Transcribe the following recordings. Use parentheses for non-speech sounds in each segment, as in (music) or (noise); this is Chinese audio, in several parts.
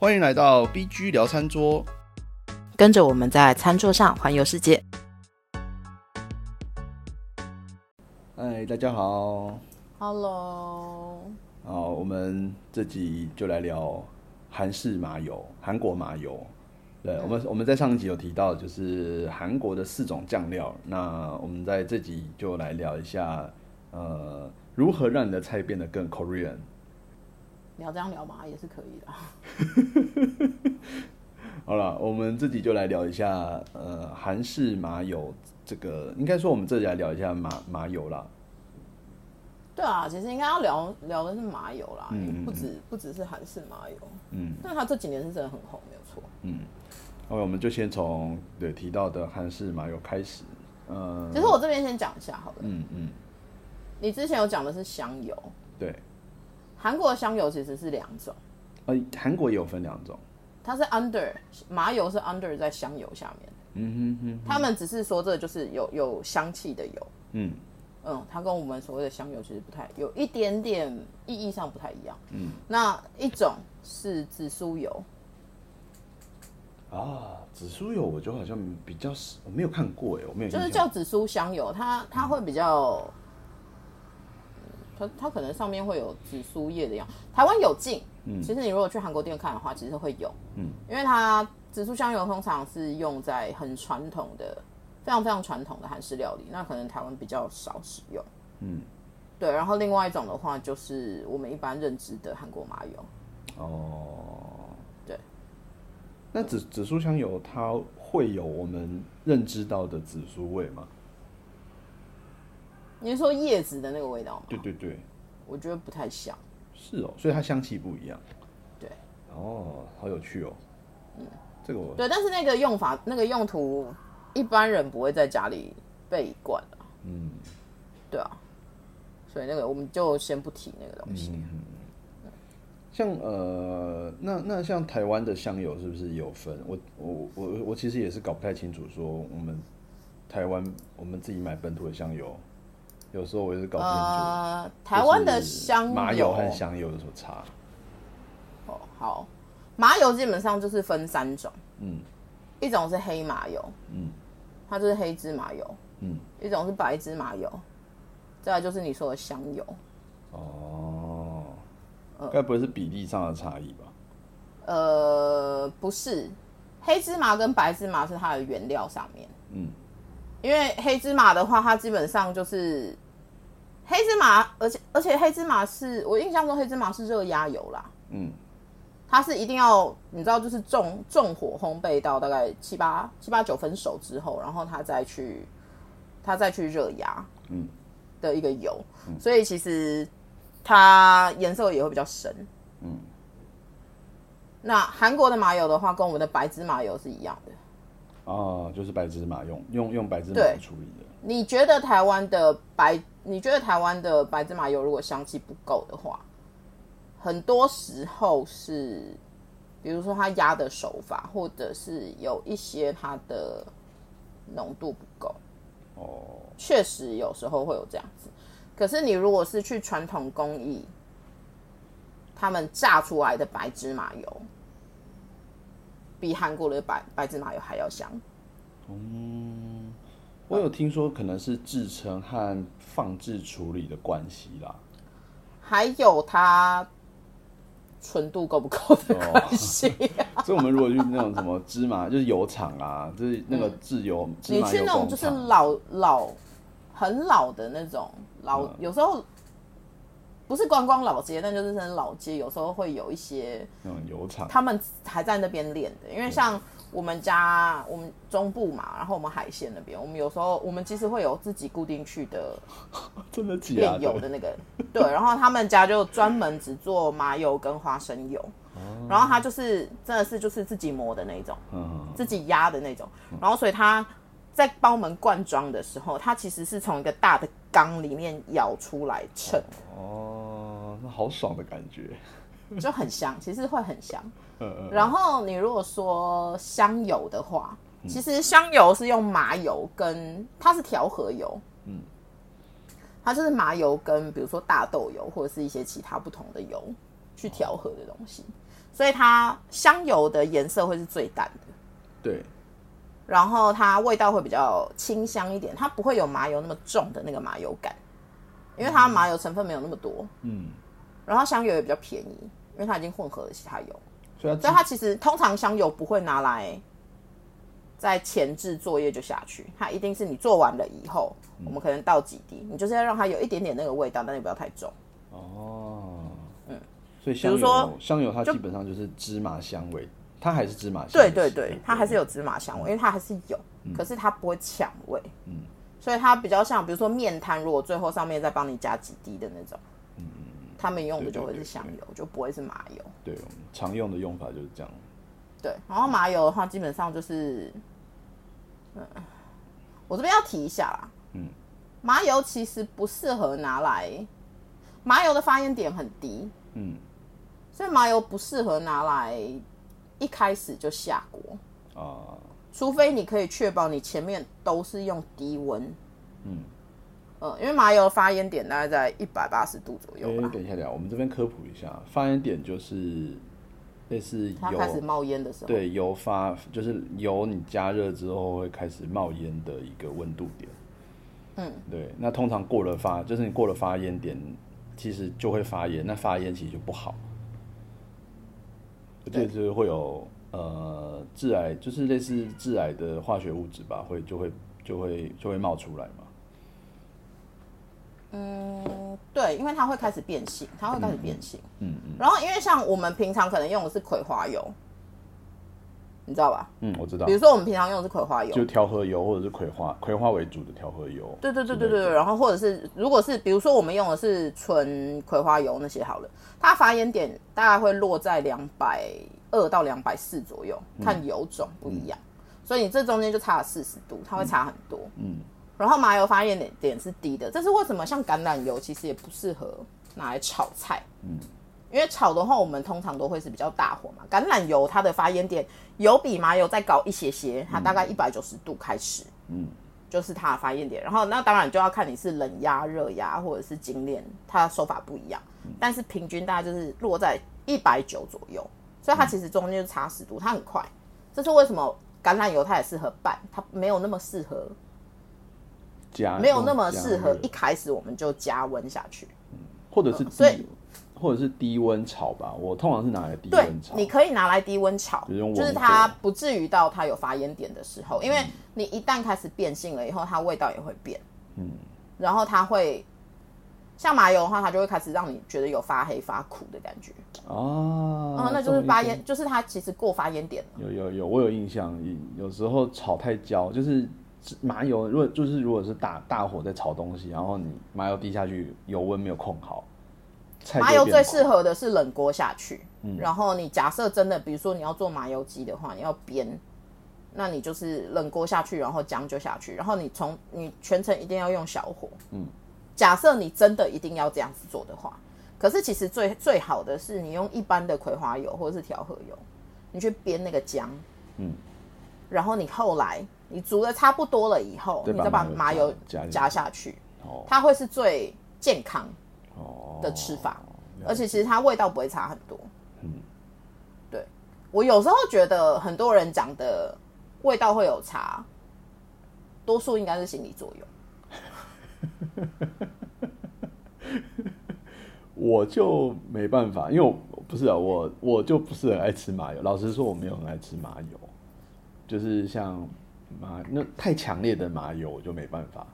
欢迎来到 BG 聊餐桌。跟着我们在餐桌上环游世界。嗨，大家好。Hello，好，我们这集就来聊韩式麻油，韩国麻油。对，我们我们在上一集有提到，就是韩国的四种酱料。那我们在这集就来聊一下，呃，如何让你的菜变得更 Korean。聊这样聊嘛也是可以的。(laughs) 好了，我们自己就来聊一下，呃，韩式麻油这个，应该说我们这里来聊一下麻麻油啦。对啊，其实应该要聊聊的是麻油啦，嗯嗯不止不只是韩式麻油，嗯但它这几年是真的很红，没有错。嗯，好，我们就先从对提到的韩式麻油开始。呃，其实我这边先讲一下好了，嗯嗯，你之前有讲的是香油，对，韩国的香油其实是两种，呃，韩国也有分两种。它是 under 麻油是 under 在香油下面，嗯哼哼，他们只是说这就是有有香气的油，嗯。嗯，它跟我们所谓的香油其实不太，有一点点意义上不太一样。嗯，那一种是紫苏油，啊，紫苏油我就好像比较少，我没有看过哎，我没有就。是叫紫苏香油，它它会比较，它它可能上面会有紫苏叶的样。台湾有进，其实你如果去韩国店看的话，其实会有，嗯，因为它紫苏香油通常是用在很传统的、非常非常传统的韩式料理，那可能台湾比较少使用，嗯，对。然后另外一种的话，就是我们一般认知的韩国麻油，哦，对。那紫紫苏香油它会有我们认知到的紫苏味吗？你是说叶子的那个味道吗？对对对，我觉得不太像，是哦，所以它香气不一样。对。哦，好有趣哦。嗯，这个我对，但是那个用法、那个用途，一般人不会在家里备一罐啊。嗯对啊，所以那个我们就先不提那个东西。嗯像呃，那那像台湾的香油是不是有分？我我我我其实也是搞不太清楚，说我们台湾我们自己买本土的香油，有时候我也是搞不清楚。呃，台湾的就是香麻油和香油有什么差？哦，好，麻油基本上就是分三种，嗯一种是黑麻油，嗯它就是黑芝麻油；嗯，一种是白芝麻油，再来就是你说的香油。哦，呃该不会是比例上的差异吧？呃，不是，黑芝麻跟白芝麻是它的原料上面。嗯因为黑芝麻的话，它基本上就是黑芝麻，而且而且黑芝麻是我印象中黑芝麻是热压油啦，嗯。它是一定要你知道就是重重火烘焙到大概七八七八九分熟之后，然后它再去它再去热压，嗯。的一个油，所以其实它颜色也会比较深。嗯，那韩国的麻油的话，跟我们的白芝麻油是一样的。啊，就是白芝麻用用用白芝麻对处理的。你觉得台湾的白？你觉得台湾的白芝麻油如果香气不够的话，很多时候是，比如说它压的手法，或者是有一些它的浓度不够，哦，确实有时候会有这样子。可是你如果是去传统工艺，他们榨出来的白芝麻油，比韩国的白白芝麻油还要香。嗯，我有听说可能是制成和放置处理的关系啦。还有它纯度够不够的关系、啊。(laughs) 所以，我们如果去那种什么芝麻，就是油厂啊，就是那个制油、芝你麻油去那种就是老老很老的那种老，嗯有时候不是观光老街，但就是老街，有时候会有一些那种油厂，他们还在那边练的，因为像我们家我们中部嘛，然后我们海鲜那边，我们有时候我们其实会有自己固定去的 (laughs) 真的假炼油的的？那个，对，然后他们家就专门只做麻油跟花生油，然后他就是真的是就是自己磨的那种，嗯，自己压的那种，然后所以他在帮我们灌装的时候，它其实是从一个大的缸里面舀出来称，哦，那好爽的感觉。就很香，其实会很香。嗯嗯然后你如果说香油的话，其实香油是用麻油跟它是调和油，嗯，它就是麻油跟比如说大豆油或者是一些其他不同的油去调和的东西，所以它香油的颜色会是最淡的，对，然后它味道会比较清香一点，它不会有麻油那么重的那个麻油感，因为它麻油成分没有那么多，嗯，然后香油也比较便宜，因为它已经混合了其他油，所以它所以它其实通常香油不会拿来在前置作业就下去，它一定是你做完了以后，我们可能倒几滴，你就是要让它有一点点那个味道，但也不要太重。哦，嗯，所以香油香油它基本上就是芝麻香味，它还是芝麻香对味，对对，它还是有芝麻香味，因为它还是有，可是它不会抢味。嗯，所以它比较像，比如说面摊，如果最后上面再帮你加几滴的那种，嗯，他们用的就会是香油，就不会是麻油。对，我们常用的用法就是这样。对，然后麻油的话，基本上就是，嗯，我这边要提一下啦，嗯，麻油其实不适合拿来，麻油的发烟点很低，嗯，所以麻油不适合拿来一开始就下锅，啊，除非你可以确保你前面都是用低温，嗯，呃，因为麻油的发烟点大概在一百八十度左哎、右吧，等一下，等一下，我们这边科普一下，发烟点就是类似它开始油，冒烟的时候，对，油发就是油你加热之后会开始冒烟的一个温度点。嗯，对，那通常过了发，就是你过了发烟点，其实就会发烟，那发烟其实就不好，对就是会有呃致癌，就是类似致癌的化学物质吧，会就会就会就会冒出来嘛。嗯，对，因为它会开始变性，它会开始变性。嗯嗯然后因为像我们平常可能用的是葵花油，你知道吧？嗯，我知道比，如说我们平常用的是葵花油，就调和油或者是葵花葵花为主的调和油。对对对对对，对然后或者是如果是比如说我们用的是纯葵花油那些好了，它发炎点大概会落在两百二到两百四左右，看油种不一样，所以你这中间就差了四十度，它会差很多。嗯，然后麻油发炎点点是低的，这是为什么？像橄榄油其实也不适合拿来炒菜，嗯，因为炒的话我们通常都会是比较大火嘛。橄榄油它的发烟点有比麻油再高一些些，它大概一百九十度开始，嗯，就是它的发烟点。然后那当然就要看你是冷压、热压或者是精炼，它的手法不一样，但是平均大概就是落在一百九左右，所以它其实中间就差十度，它很快。这是为什么橄榄油它也适合拌，它没有那么适合加没有那么适合一开始我们就加温下去。或者是低，所以或者是低温炒吧。我通常是拿来低对温，炒。你可以拿来低温炒，就是它不至于到它有发烟点的时候，因为你一旦开始变性了以后，它味道也会变。嗯，然后它会像麻油的话，它就会开始让你觉得有发黑发苦的感觉。哦，嗯，那就是发烟，就是它其实过发烟点了。有有有，我有印象，有时候炒太焦，就是麻油，如果就是如果是大大火在炒东西，然后你麻油滴下去，油温没有控好，麻油最适合的是冷锅下去，然后你假设真的，比如说你要做麻油鸡的话，你要煸，那你就是冷锅下去，然后姜就下去，然后你从你全程一定要用小火，嗯，假设你真的一定要这样子做的话，可是其实最最好的是你用一般的葵花油或者是调和油，你去煸那个姜，嗯，然后你后来你煮的差不多了以后，你再把麻麻油油加下去，哦。它会是最健康哦的吃法。了而且其实它味道不会差很多。嗯，对我有时候觉得很多人讲的味道会有差，多数应该是心理作用。(laughs) 我就没办法，因为我不是啊，我我就不是很爱吃麻油。老实说，我没有很爱吃麻油，就是像麻那太强烈的麻油我就没办法。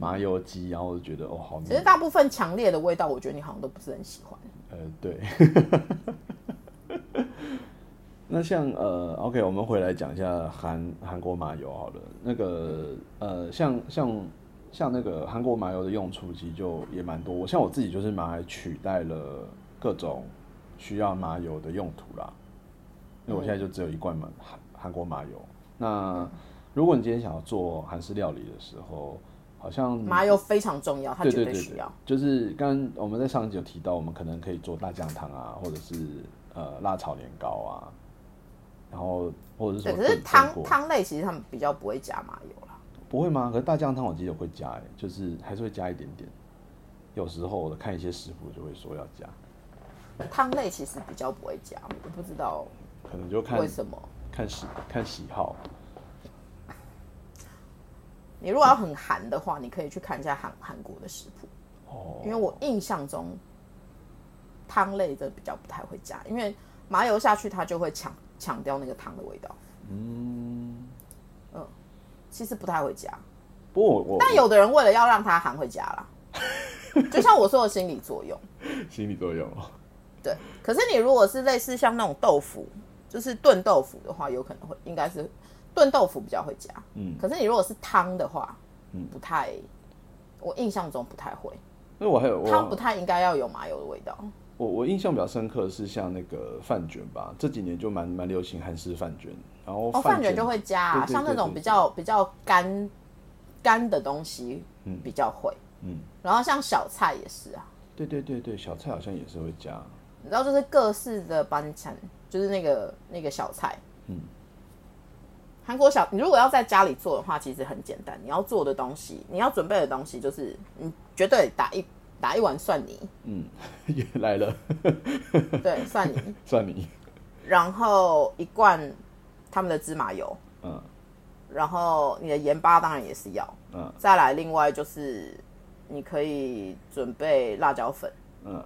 麻油鸡，然后我就觉得哦好其实。大部分强烈的味道，我觉得你好像都不是很喜欢。呃，对。(laughs) 那像呃，OK，我们回来讲一下韩韩国麻油好了。那个呃，像像像那个韩国麻油的用处其实就也蛮多。我像我自己就是拿来取代了各种需要麻油的用途啦。因为我现在就只有一罐嘛韩韩国麻油。那如果你今天想要做韩式料理的时候，好像麻油非常重要，它绝对需要。，就是刚刚我们在上一集有提到，我们可能可以做大酱汤啊，或者是呃辣炒年糕啊，然后或者是，什么可是炖汤汤类其实他们比较不会加麻油啦。不会吗？可是大酱汤我记得会加、欸，就是还是会加一点点。有时候我看一些食谱就会说要加，汤类其实比较不会加，我不知道可能就看为什么。看喜看喜好。你如果要很韩的话，你可以去看一下韩韩国的食谱，哦因为我印象中汤类的比较不太会加，因为麻油下去它就会强强调那个汤的味道。嗯嗯，其实不太会加，不过我我但有的人为了要让它含会加啦，就像我说的心理作用。(laughs) 心理作用哦。对，可是你如果是类似像那种豆腐，就是炖豆腐的话，有可能会应该是炖豆腐比较会加。嗯可是你如果是汤的话，嗯不太，我印象中不太会，那我还有汤不太应该要有麻油的味道。我我印象比较深刻的是像那个饭卷吧，这几年就蛮蛮流行韩式饭卷，然后哦，饭卷就会加、像那种比较比较干干的东西，嗯比较会。嗯，然后像小菜也是啊，对对对对，小菜好像也是会加。你知道就是各式的班餐，就是那个那个小菜。嗯，韩国小，你如果要在家里做的话，其实很简单。你要做的东西，你要准备的东西，就是你绝对打一打一碗蒜泥，嗯，(laughs) 也来了，对，蒜泥，(laughs) 蒜泥。然后一罐他们的芝麻油，嗯。然后你的盐巴当然也是要，嗯。再来另外就是你可以准备辣椒粉，嗯。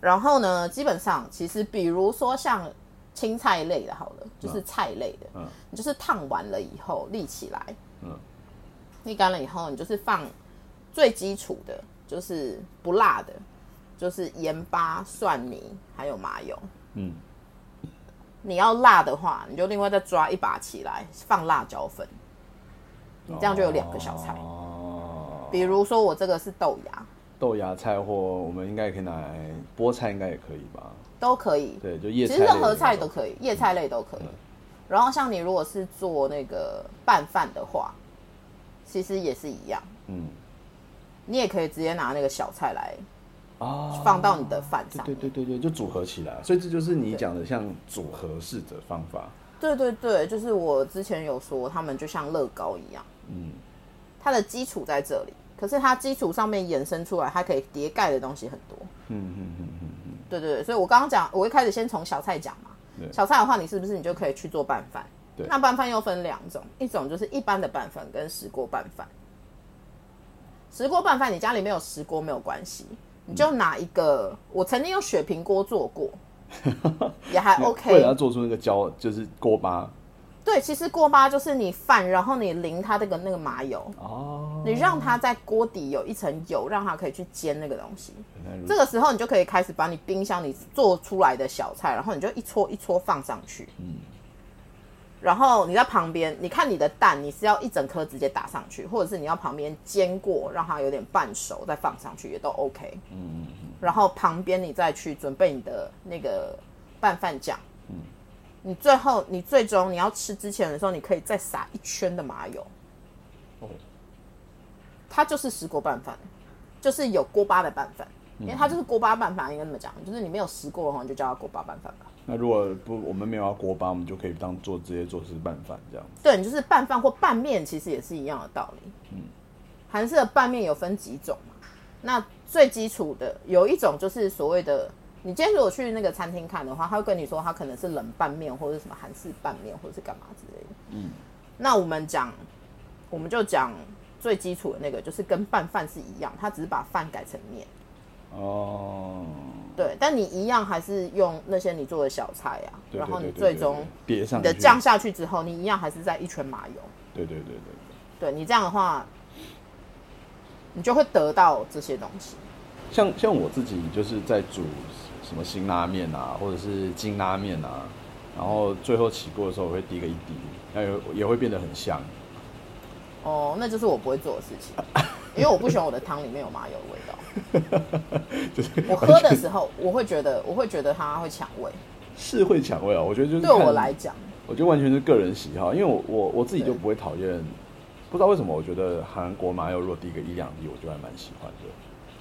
然后呢，基本上其实比如说像青菜类的，好了，就是菜类的，嗯。你就是烫完了以后沥起来，嗯。沥干了以后，你就是放最基础的，就是不辣的，就是盐巴、蒜泥还有麻油。嗯，你要辣的话，你就另外再抓一把起来放辣椒粉，你这样就有两个小菜。哦，比如说我这个是豆芽，豆芽菜或我们应该也可以拿来菠菜，应该也可以吧？都可以。对，就叶菜。其实任何菜都可以，叶菜类都可以。然后像你如果是做那个拌饭的话，其实也是一样，嗯你也可以直接拿那个小菜来啊，放到你的饭上对对对对，就组合起来，所以这就是你讲的像组合式的方法。对对对，就是我之前有说，他们就像乐高一样，嗯它的基础在这里，可是它基础上面衍生出来，它可以叠盖的东西很多。嗯嗯嗯，对对对，所以我刚刚讲，我一开始先从小菜讲嘛。小菜的话，你是不是你就可以去做拌饭？对那拌饭又分两种，一种就是一般的拌饭跟石锅拌饭。石锅拌饭，你家里没有石锅没有关系，你就拿一个，我曾经用雪平锅做过，(laughs) 也还 OK 为了要。做出那个焦，就是锅巴对，其实锅巴就是你饭，然后你淋它那个那个麻油，哦，你让它在锅底有一层油，让它可以去煎那个东西。这个时候你就可以开始把你冰箱里做出来的小菜，然后你就一撮一撮放上去。嗯然后你在旁边，你看你的蛋，你是要一整颗直接打上去，或者是你要旁边煎过，让它有点半熟再放上去，也都 OK。嗯嗯嗯然后旁边你再去准备你的那个拌饭酱。你最后你最终你要吃之前的时候，你可以再撒一圈的麻油。哦它就是石锅拌饭，就是有锅巴的拌饭，因为它就是锅巴拌饭，应该这么讲，就是你没有石锅的话，你就叫它锅巴拌饭吧。那如果不我们没有要锅巴，我们就可以当做直接做是拌饭这样子。对，你就是拌饭或拌面，其实也是一样的道理。嗯，韩式的拌面有分几种嘛？那最基础的有一种就是所谓的，你今天如果去那个餐厅看的话，他会跟你说他可能是冷拌面或者是什么韩式拌面或者是干嘛之类的。嗯，那我们讲，我们就讲最基础的那个，就是跟拌饭是一样，他只是把饭改成面。哦，对，但你一样还是用那些你做的小菜啊，对然后你最终叠上你的酱下去之后，你一样还是在一圈麻油。对对对对对。对你这样的话，你就会得到这些东西。像像我自己就是在煮什么辛拉面啊，或者是金拉面啊，然后最后起锅的时候我会滴个一滴，那也也会变得很香。哦，那就是我不会做的事情，因为我不喜欢我的汤里面有麻油的味道。(laughs) 就是我喝的时候，我会觉得，我会觉得它会抢味。是会抢味啊，我觉得就是对我看来讲，我觉得完全是个人喜好，因为我我我自己就对不会讨厌，不知道为什么，我觉得韩国麻油如果滴个一两滴，我就还蛮喜欢的。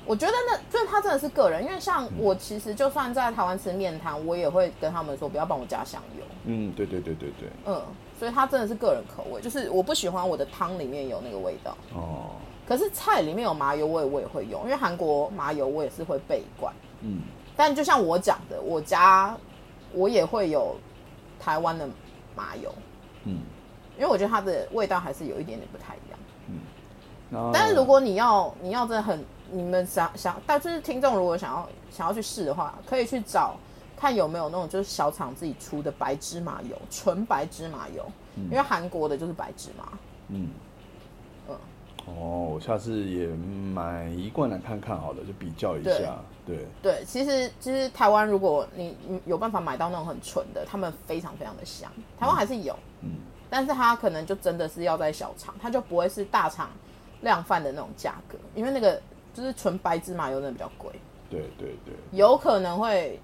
我觉得那就是他真的是个人，因为像我其实就算在台湾吃面汤，我也会跟他们说不要帮我加香油。嗯，对对对对对，嗯，所以他真的是个人口味，就是我不喜欢我的汤里面有那个味道。哦，可是菜里面有麻油味，我也会用，因为韩国麻油我也是会备一罐。嗯，但就像我讲的，我家我也会有台湾的麻油，嗯，因为我觉得它的味道还是有一点点不太一样。嗯但是如果你要你要真的很你们想想，但就是听众如果想要想要去试的话，可以去找看有没有那种就是小厂自己出的白芝麻油，纯白芝麻油，因为韩国的就是白芝麻。嗯，嗯。哦，我下次也买一罐来看看好了，就比较一下。对，对，其实其实台湾如果你你有办法买到那种很纯的，他们非常非常的香。台湾还是有，嗯，但是它可能就真的是要在小厂，它就不会是大厂量贩的那种价格，因为那个就是纯白芝麻油真的比较贵，对对对。有可能会，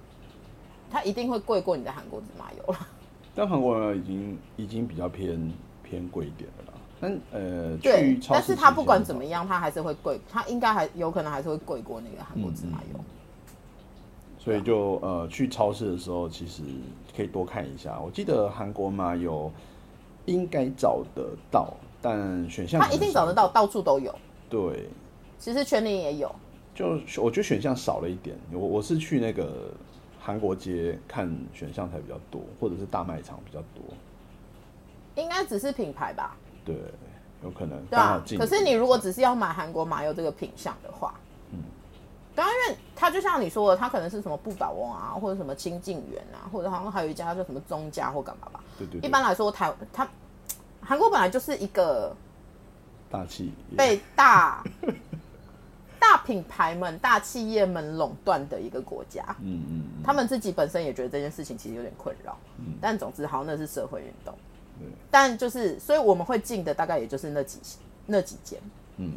它一定会贵过你的韩国芝麻油了。但韩国人已经已经比较偏偏贵一点的啦。但呃，对去，超市但是它不管怎么么样，它还是会贵，它应该还有可能还是会贵过那个韩国芝麻油。所以就呃去超市的时候，其实可以多看一下。我记得韩国麻油应该找得到，但选项它一定找得到，到处都有。对，其实全年也有，就我觉得选项少了一点。我我是去那个韩国街看选项才比较多，或者是大卖场比较多。应该只是品牌吧？对，有可能对啊。可是你如果只是要买韩国麻油这个品相的话，嗯，对啊，因为它就像你说的，它可能是什么不倒翁啊，或者什么清净园啊，或者好像还有一家叫什么中家或干嘛吧。对对对一般来说，台它韩国本来就是一个大气也被大大品牌们、大企业们垄断的一个国家。嗯嗯嗯，他们自己本身也觉得这件事情其实有点困扰，嗯但总之好，那是社会运动。对，但就是，所以我们会进的大概也就是那几那几间，嗯，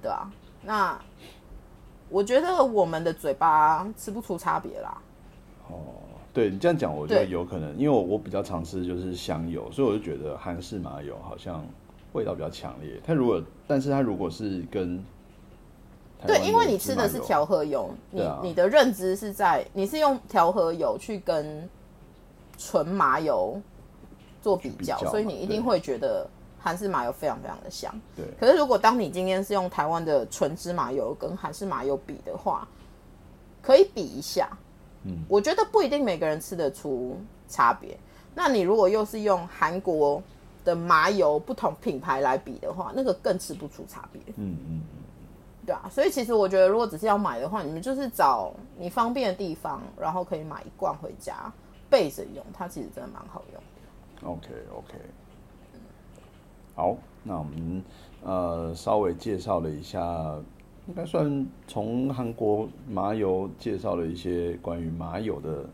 对啊。那我觉得我们的嘴巴吃不出差别啦。哦，对你这样讲，我觉得有可能，因为我我比较常吃就是香油，所以我就觉得韩式麻油好像味道比较强烈。它如果，但是它如果是跟对，因为你吃的是调和油，你、啊你的认知是在你是用调和油去跟纯麻油做比较，所以你一定会觉得韩式麻油非常非常的香。对可是如果当你今天是用台湾的纯芝麻油跟韩式麻油比的话，可以比一下。嗯，我觉得不一定每个人吃得出差别。那你如果又是用韩国的麻油不同品牌来比的话，那个更吃不出差别。嗯嗯嗯，所以其实我觉得，如果只是要买的话，你们就是找你方便的地方，然后可以买一罐回家备着用，它其实真的蛮好用的。OK OK，好，那我们呃稍微介绍了一下，应该算从韩国麻油介绍了一些关于麻油的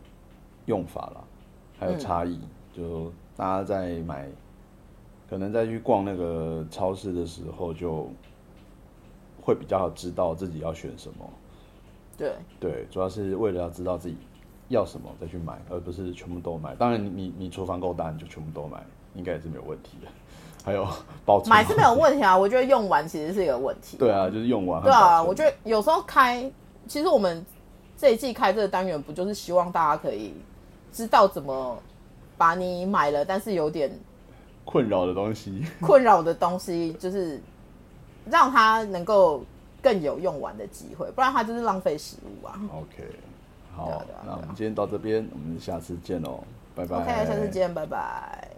用法了，还有差异，就大家在买，可能在去逛那个超市的时候，就会比较知道自己要选什么。对，对，主要是为了要知道自己要什么再去买，而不是全部都买。当然你，你你厨房够大，你就全部都买，应该也是没有问题的。还有 (laughs) 保存买是没有问题啊，我觉得用完其实是一个问题。对啊，就是用完对啊，我觉得有时候开，其实我们这一季开这个单元，不就是希望大家可以知道怎么把你买了但是有点困扰的东西。困扰的东西，就是让它能够更有用完的机会，不然它就是浪费食物啊。OK，好，那我们今天到这边，我们下次见喽，拜拜。OK，下次见，拜拜。